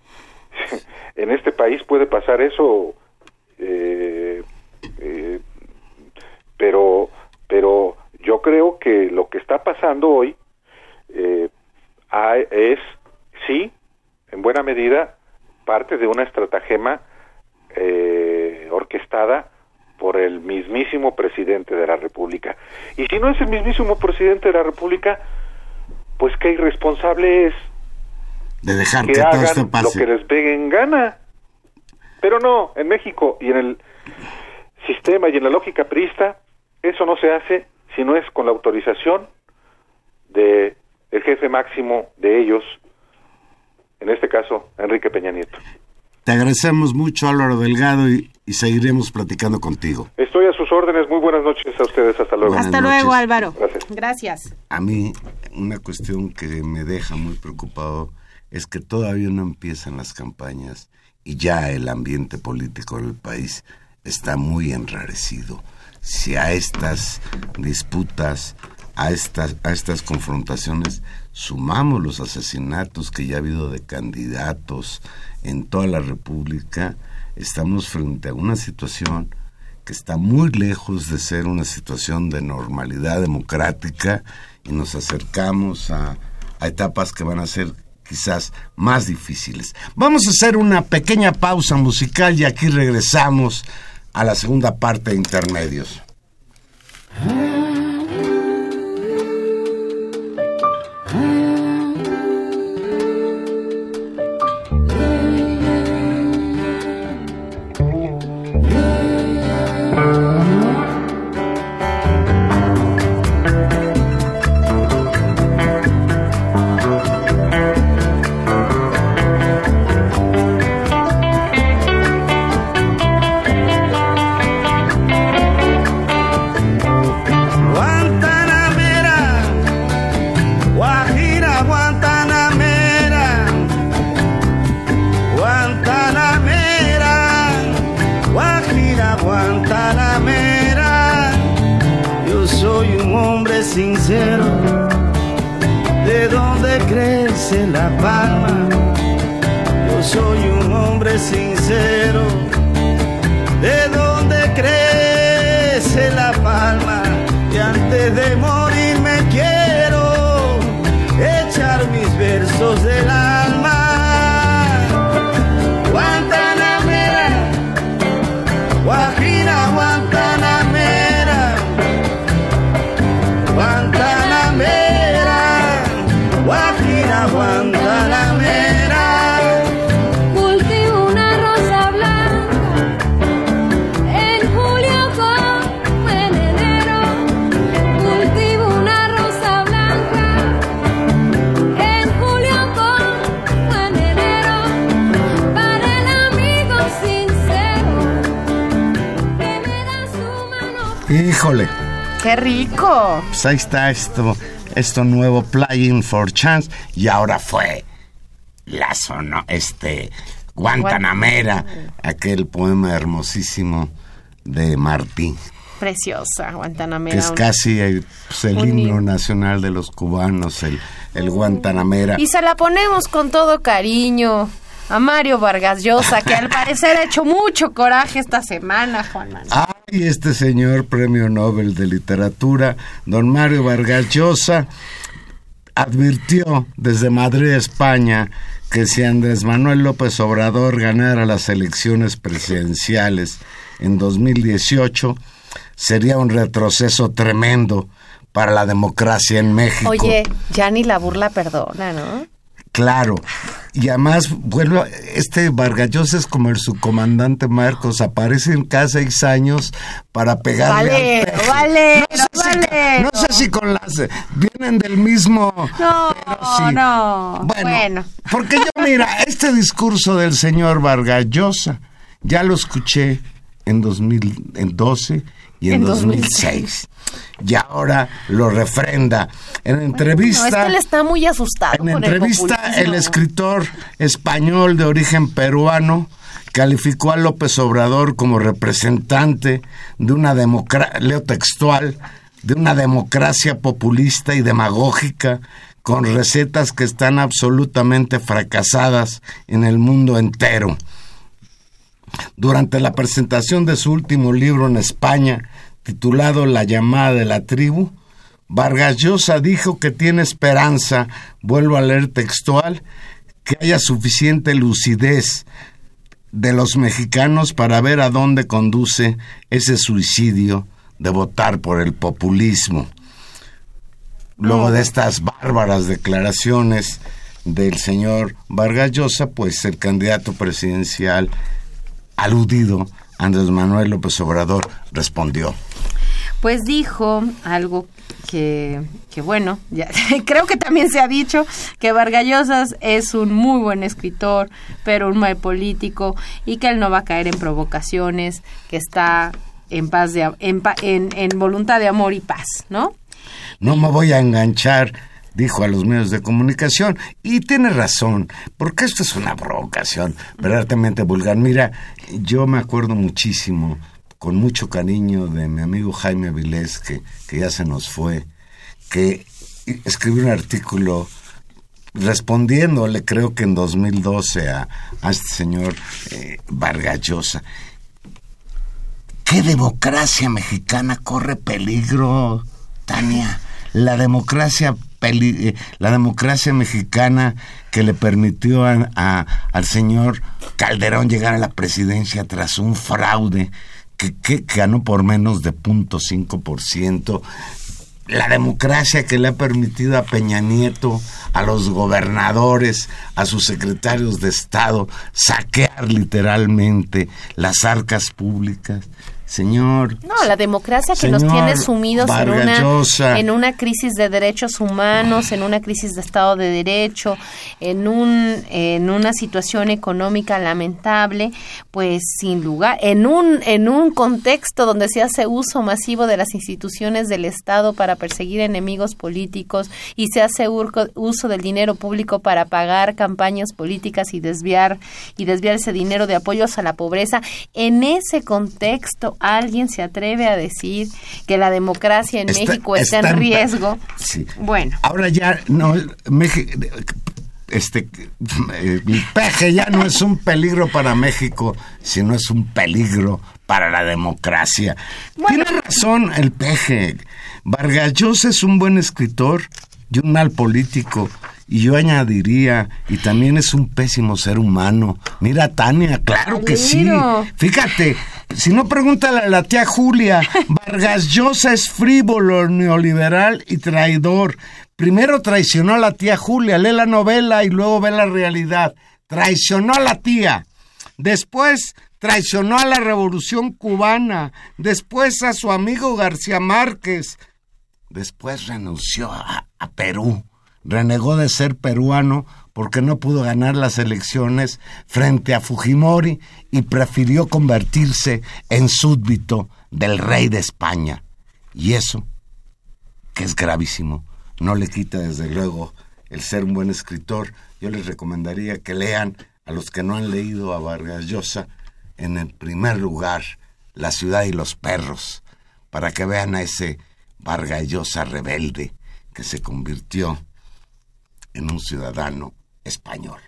Speaker 5: en este país puede pasar eso, eh, eh, pero, pero yo creo que lo que está pasando hoy eh, es, sí, en buena medida, parte de una estratagema eh, orquestada por el mismísimo presidente de la República. Y si no es el mismísimo presidente de la República, pues qué irresponsable es
Speaker 4: De dejar
Speaker 5: que
Speaker 4: que todo
Speaker 5: hagan lo que les pegue en gana. Pero no, en México y en el sistema y en la lógica priista, eso no se hace si no es con la autorización de el jefe máximo de ellos, en este caso, Enrique Peña Nieto.
Speaker 4: Te agradecemos mucho, Álvaro Delgado, y, y seguiremos platicando contigo.
Speaker 5: Estoy a sus órdenes. Muy buenas noches a ustedes. Hasta luego.
Speaker 4: Buenas
Speaker 3: Hasta luego. Álvaro.
Speaker 5: Gracias.
Speaker 3: Gracias.
Speaker 4: A mí, una cuestión que me deja muy preocupado es que todavía no empiezan las campañas y ya el ambiente político del país está muy enrarecido. Si a estas disputas, a estas, a estas confrontaciones, sumamos los asesinatos que ya ha habido de candidatos en toda la República, estamos frente a una situación que está muy lejos de ser una situación de normalidad democrática y nos acercamos a, a etapas que van a ser quizás más difíciles. Vamos a hacer una pequeña pausa musical y aquí regresamos a la segunda parte de intermedios. Híjole,
Speaker 3: ¡Qué rico!
Speaker 4: pues ahí está esto, esto nuevo, Playing for Chance, y ahora fue la zona, este, Guantanamera, aquel poema hermosísimo de Martín.
Speaker 3: Preciosa, Guantanamera.
Speaker 4: que es casi el, pues, el himno. nacional de los cubanos, el, el Guantanamera.
Speaker 3: Y se la ponemos con todo cariño a Mario Vargas Llosa, que al parecer ha hecho mucho coraje esta semana, Juan Manuel.
Speaker 4: Ay, este señor premio Nobel de Literatura, don Mario Vargas Llosa, advirtió desde Madrid, España, que si Andrés Manuel López Obrador ganara las elecciones presidenciales en 2018, sería un retroceso tremendo para la democracia en México.
Speaker 3: Oye, ya ni la burla perdona, ¿no?
Speaker 4: Claro. Y además, vuelvo, este Vargas Llosa es como el subcomandante Marcos, aparece en cada seis años para pegarle al peje.
Speaker 3: Valero,
Speaker 4: no sé, si,
Speaker 3: Valero.
Speaker 4: no sé si con las... Vienen del mismo...
Speaker 3: No,
Speaker 4: sí.
Speaker 3: no.
Speaker 4: Bueno,
Speaker 3: Bueno.
Speaker 4: porque yo, mira, este discurso del señor Vargas Llosa, ya lo escuché en 2012 y en,
Speaker 3: En
Speaker 4: 2006. Y ahora lo refrenda. En entrevista...
Speaker 3: es que él está muy asustado
Speaker 4: En
Speaker 3: con
Speaker 4: entrevista, el, escritor español de origen peruano calificó a López Obrador como representante de una democracia, leo textual, de una democracia populista y demagógica con recetas que están absolutamente fracasadas en el mundo entero. Durante la presentación de su último libro en España, titulado La llamada de la tribu, Vargas Llosa dijo que tiene esperanza, vuelvo a leer textual, que haya suficiente lucidez de los mexicanos para ver a dónde conduce ese suicidio de votar por el populismo. Luego de estas bárbaras declaraciones del señor Vargas Llosa, pues el candidato presidencial aludido Andrés Manuel López Obrador respondió.
Speaker 3: Pues dijo algo que, que bueno, ya, creo que también se ha dicho que Vargallosas es un muy buen escritor, pero un mal político y que él no va a caer en provocaciones, que está en paz de en, en, en voluntad de amor y paz, ¿no?
Speaker 4: No me voy a enganchar, dijo a los medios de comunicación. Y tiene razón, porque esto es una provocación verdaderamente vulgar. Mira, yo me acuerdo muchísimo, con mucho cariño, de mi amigo Jaime Vilés, que, que ya se nos fue, que escribió un artículo respondiéndole, creo que en 2012, a, a este señor eh, Vargas Llosa. ¿Qué democracia mexicana corre peligro, Tania? La democracia, peli- eh, la democracia mexicana que le permitió a- al señor Calderón llegar a la presidencia tras un fraude que, ganó por menos de 0.5%. La democracia que le ha permitido a Peña Nieto, a los gobernadores, a sus secretarios de Estado, saquear literalmente las arcas públicas. Señor,
Speaker 3: No, la democracia que nos tiene sumidos en una, en una crisis de derechos humanos, en una crisis de Estado de Derecho, en, un, en una situación económica lamentable, pues sin lugar, en un, en un contexto donde se hace uso masivo de las instituciones del Estado para perseguir enemigos políticos y se hace urco- uso del dinero público para pagar campañas políticas y desviar y desviar ese dinero de apoyos a la pobreza. En ese contexto, alguien se atreve a decir que la democracia en
Speaker 4: Está-
Speaker 3: México está,
Speaker 4: está
Speaker 3: en
Speaker 4: en-
Speaker 3: riesgo.
Speaker 4: Sí.
Speaker 3: Bueno,
Speaker 4: Ahora ya, no, México, este, el peje ya no es un peligro para México, sino es un peligro para la democracia. Tiene razón el peje. Vargas Llosa es un buen escritor y un mal político. Y yo añadiría, y también es un pésimo ser humano. Mira, Tania, claro que sí. Fíjate, si no pregúntale a la tía Julia, Vargas Llosa es frívolo, neoliberal y traidor. Primero traicionó a la tía Julia, lee la novela y luego ve la realidad. Traicionó a la tía. Después traicionó a la revolución cubana. Después a su amigo García Márquez. Después renunció a, a Perú. Renegó de ser peruano porque no pudo ganar las elecciones frente a Fujimori y prefirió convertirse en súbdito del rey de España. Y eso, que es gravísimo, no le quita desde luego el ser un buen escritor. Yo les recomendaría que lean a los que no han leído a Vargas Llosa en el primer lugar La ciudad y los perros, para que vean a ese Vargas Llosa rebelde que se convirtió en un ciudadano español.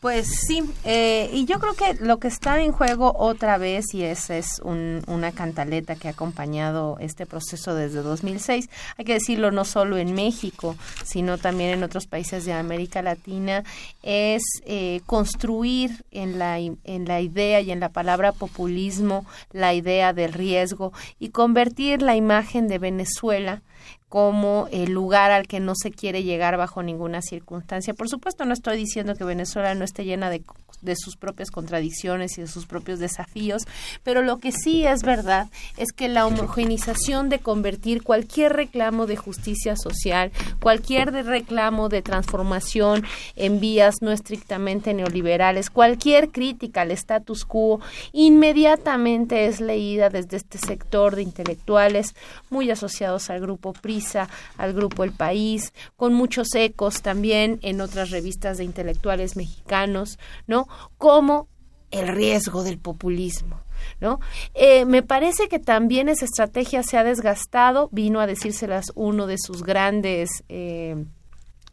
Speaker 3: Pues sí, eh, y yo creo que lo que está en juego otra vez, y esa es un- una cantaleta que ha acompañado este proceso desde 2006, hay que decirlo no solo en México, sino también en otros países de América Latina, es eh, construir en la, en la idea y en la palabra populismo la idea del riesgo y convertir la imagen de Venezuela como el lugar al que no se quiere llegar bajo ninguna circunstancia. Por supuesto, no estoy diciendo que Venezuela no esté llena de, de sus propias contradicciones y de sus propios desafíos, pero lo que sí es verdad es que la homogenización de convertir cualquier reclamo de justicia social, cualquier reclamo de transformación en vías no estrictamente neoliberales, cualquier crítica al status quo, inmediatamente es leída desde este sector de intelectuales muy asociados al grupo Prisa, al grupo El País, con muchos ecos también en otras revistas de intelectuales mexicanos, ¿no? Como el riesgo del populismo. ¿No? Eh, me parece que también esa estrategia se ha desgastado, vino a decírselas uno de sus grandes eh,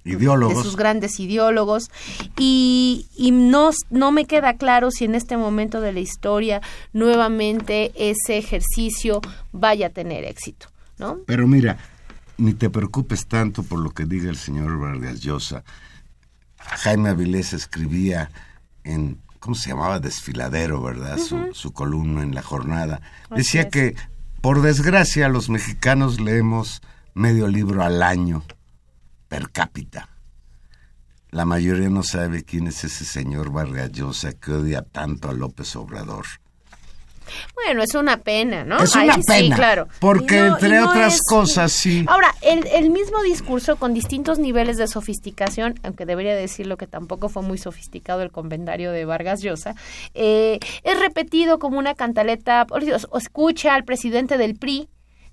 Speaker 4: Ideólogos.
Speaker 3: de sus grandes ideólogos y, y no, no me queda claro si en este momento de la historia nuevamente ese ejercicio vaya a tener éxito, ¿no?
Speaker 4: Pero mira, ni te preocupes tanto por lo que diga el señor Vargas Llosa. Jaime Avilés escribía en, ¿cómo se llamaba? Desfiladero, ¿verdad? su, su columna en la jornada. Decía
Speaker 3: es.
Speaker 4: que, por desgracia, los mexicanos leemos medio libro al año per cápita. La mayoría no sabe quién es ese señor Vargas Llosa que odia tanto a López Obrador.
Speaker 3: Bueno, es una pena, ¿no?
Speaker 4: Es una
Speaker 3: Ahí
Speaker 4: pena,
Speaker 3: Sí, claro.
Speaker 4: porque
Speaker 3: no-
Speaker 4: entre
Speaker 3: no
Speaker 4: otras
Speaker 3: es-
Speaker 4: cosas, sí.
Speaker 3: Ahora, el, el mismo discurso con distintos niveles de sofisticación, aunque debería decirlo que tampoco fue muy sofisticado el comentario de Vargas Llosa, eh, es repetido como una cantaleta, o escucha al presidente del PRI,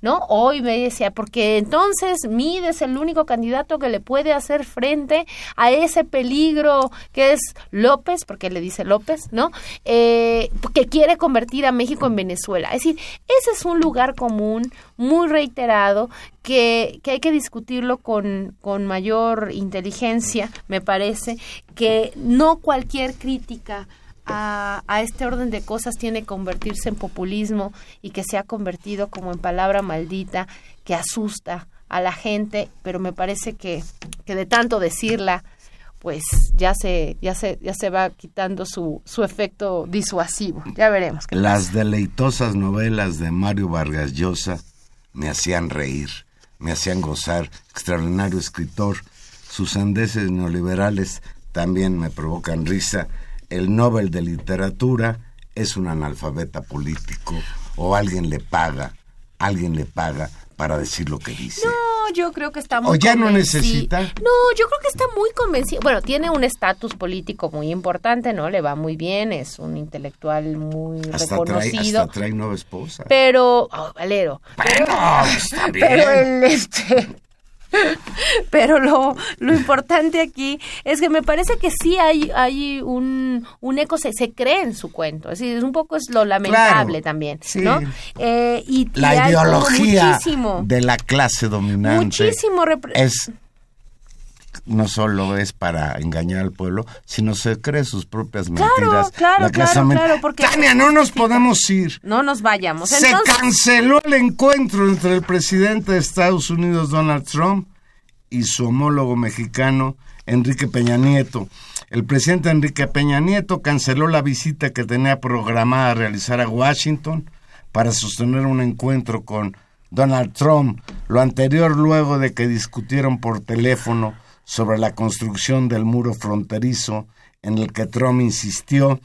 Speaker 3: ¿no? Hoy me decía, porque entonces Mid es el único candidato que le puede hacer frente a ese peligro que es López, porque le dice López, ¿no? Eh, que quiere convertir a México en Venezuela. Es decir, ese es un lugar común, muy reiterado, que, que hay que discutirlo con, con mayor inteligencia, me parece, que no cualquier crítica a, a este orden de cosas tiene que convertirse en populismo y que se ha convertido como en palabra maldita que asusta a la gente, pero me parece que, que de tanto decirla, pues ya se, ya se, ya se va quitando su, su efecto disuasivo. Ya veremos. qué
Speaker 4: Las deleitosas novelas de Mario Vargas Llosa me hacían reír, me hacían gozar. Extraordinario escritor. Sus sandeces neoliberales también me provocan risa. El Nobel de Literatura es un analfabeta político o alguien le paga, alguien le paga para decir lo que dice.
Speaker 3: No, yo creo que está muy
Speaker 4: ¿O ya no necesita?
Speaker 3: No, yo creo que está muy convencido. Bueno, tiene un estatus político muy importante, ¿no? Le va muy bien, es un intelectual muy
Speaker 4: hasta, trae,
Speaker 3: reconocido.
Speaker 4: hasta trae nueva esposa.
Speaker 3: Pero, oh, Valero.
Speaker 4: Bueno, está bien.
Speaker 3: Pero el este. Pero lo, lo importante aquí es que me parece que sí hay, hay un, un eco, se, se cree en su cuento. Es decir, un poco es lo lamentable
Speaker 4: Claro,
Speaker 3: también,
Speaker 4: sí.
Speaker 3: ¿no? Eh, y,
Speaker 4: la ideología de la clase dominante
Speaker 3: muchísimo
Speaker 4: es no solo es para engañar al pueblo, sino se cree sus propias
Speaker 3: Claro,
Speaker 4: mentiras.
Speaker 3: claro, claro, claro, porque-
Speaker 4: Tania, no nos podemos ir.
Speaker 3: No nos vayamos.
Speaker 4: Se
Speaker 3: Entonces,
Speaker 4: canceló el encuentro entre el presidente de Estados Unidos, Donald Trump, y su homólogo mexicano, Enrique Peña Nieto. El presidente Enrique Peña Nieto canceló la visita que tenía programada a realizar a Washington para sostener un encuentro con Donald Trump, lo anterior luego de que discutieron por teléfono sobre la construcción del muro fronterizo en el que Trump insistió,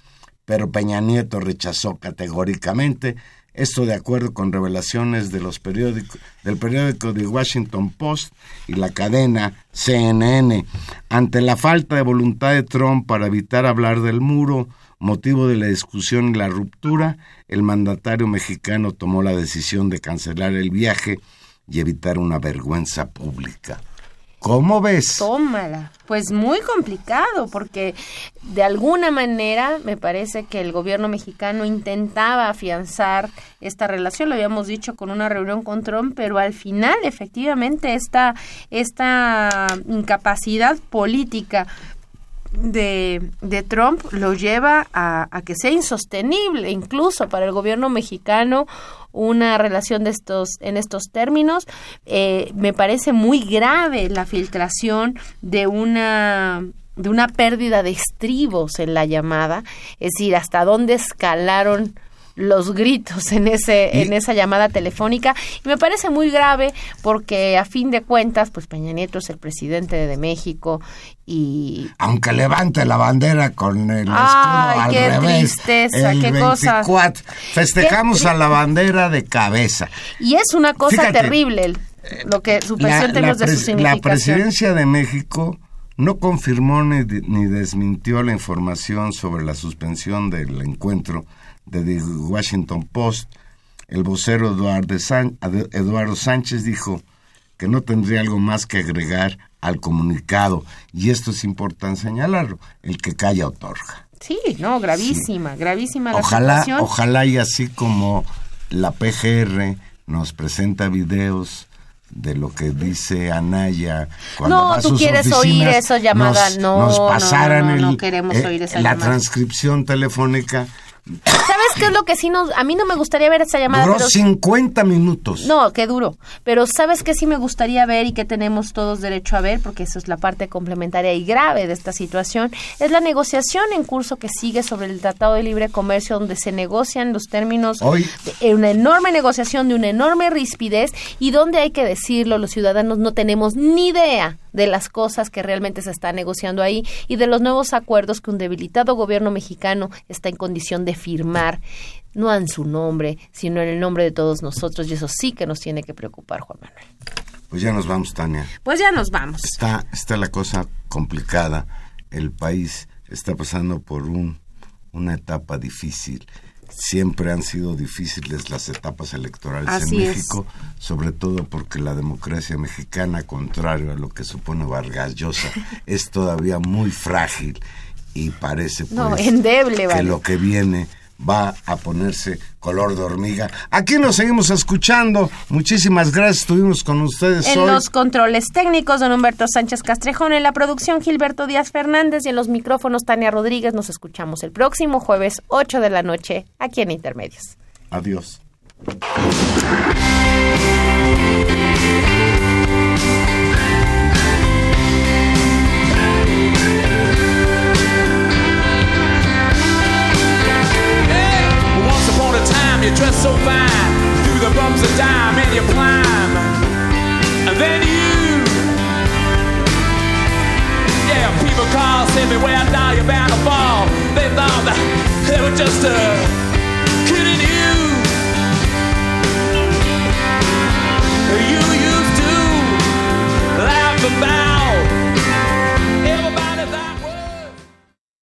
Speaker 4: pero Peña Nieto rechazó categóricamente. Esto de acuerdo con revelaciones de los periódicos, del periódico The Washington Post y la cadena CNN. Ante la falta de voluntad de Trump para evitar hablar del muro, motivo de la discusión y la ruptura, el mandatario mexicano tomó la decisión de cancelar el viaje y evitar una vergüenza pública. ¿Cómo ves?
Speaker 3: Tómala. Pues muy complicado, porque de alguna manera me parece que el gobierno mexicano intentaba afianzar esta relación, lo habíamos dicho con una reunión con Trump, pero al final efectivamente esta, esta incapacidad política de, de Trump lo lleva a, a que sea insostenible incluso para el gobierno mexicano una relación de estos en estos términos. Eh, me parece muy grave la filtración de una de una pérdida de estribos en la llamada es decir hasta dónde escalaron los gritos en ese en esa llamada telefónica y me parece muy grave porque a fin de cuentas pues Peña Nieto es el presidente de México y
Speaker 4: Aunque levante la bandera con el escudo
Speaker 3: Ay,
Speaker 4: al
Speaker 3: qué
Speaker 4: revés.
Speaker 3: tristeza,
Speaker 4: el
Speaker 3: qué cosa.
Speaker 4: 24. Festejamos
Speaker 3: Qué
Speaker 4: a la bandera de cabeza.
Speaker 3: y es una cosa
Speaker 4: Fíjate,
Speaker 3: terrible el- lo que su
Speaker 4: La,
Speaker 3: presión en términos de su
Speaker 4: la presidencia de México no confirmó ni, ni desmintió la información sobre la suspensión del encuentro de The Washington Post. El vocero Eduardo, Sánchez dijo que no tendría algo más que agregar al comunicado. Y esto es importante señalarlo. El que calla otorga.
Speaker 3: sí no gravísima gravísima la
Speaker 4: Ojalá,
Speaker 3: situación
Speaker 4: ojalá y así como la PGR nos presenta videos de lo que dice Anaya cuando
Speaker 3: No,
Speaker 4: va a
Speaker 3: tú
Speaker 4: sus
Speaker 3: quieres oír esa llamada.
Speaker 4: nos,
Speaker 3: No,
Speaker 4: nos
Speaker 3: no,
Speaker 4: pasaran
Speaker 3: no, no
Speaker 4: el-
Speaker 3: queremos
Speaker 4: eh,
Speaker 3: oír esa
Speaker 4: la
Speaker 3: llamada.
Speaker 4: transcripción telefónica
Speaker 3: sabes qué es lo que sí nos a mí no me gustaría ver esa llamada
Speaker 4: duró
Speaker 3: pero
Speaker 4: 50 minutos
Speaker 3: No, qué duro. Pero ¿sabes qué sí me gustaría ver y que tenemos todos derecho a ver? Porque eso es la parte complementaria y grave de esta situación. Es la negociación en curso que sigue sobre el Tratado de Libre Comercio, donde se negocian los términos
Speaker 4: Hoy-
Speaker 3: de una enorme negociación, de una enorme rispidez y donde hay que decirlo, los ciudadanos no tenemos ni idea de las cosas que realmente se están negociando ahí y de los nuevos acuerdos que un debilitado gobierno mexicano está en condición de firmar, no en su nombre, sino en el nombre de todos nosotros, y eso sí que nos tiene que preocupar, Juan Manuel.
Speaker 4: Pues ya nos vamos, Tania.
Speaker 3: Pues ya nos vamos.
Speaker 4: Está, está la cosa complicada. El país está pasando por un, una etapa difícil. Siempre han sido difíciles las etapas electorales
Speaker 3: Así
Speaker 4: en
Speaker 3: es.
Speaker 4: México, sobre todo porque la democracia mexicana, contrario a lo que supone Vargas Llosa, es todavía muy frágil y parece pues,
Speaker 3: No, endeble,
Speaker 4: que lo que viene va a ponerse color de hormiga. Aquí nos seguimos escuchando. Muchísimas gracias. Estuvimos con ustedes
Speaker 3: En
Speaker 4: hoy.
Speaker 3: los controles técnicos, don Humberto Sánchez Castrejón, en la producción Gilberto Díaz Fernández y en los micrófonos Tania Rodríguez. Nos escuchamos el próximo jueves 8 de la noche aquí en Intermedios.
Speaker 4: Adiós.
Speaker 6: time you dress so fine. Through the bumps of time and you climb. And then you Yeah, people call, send me where I die, you're bound to fall. They thought that they were just a kidding you. You used to laugh about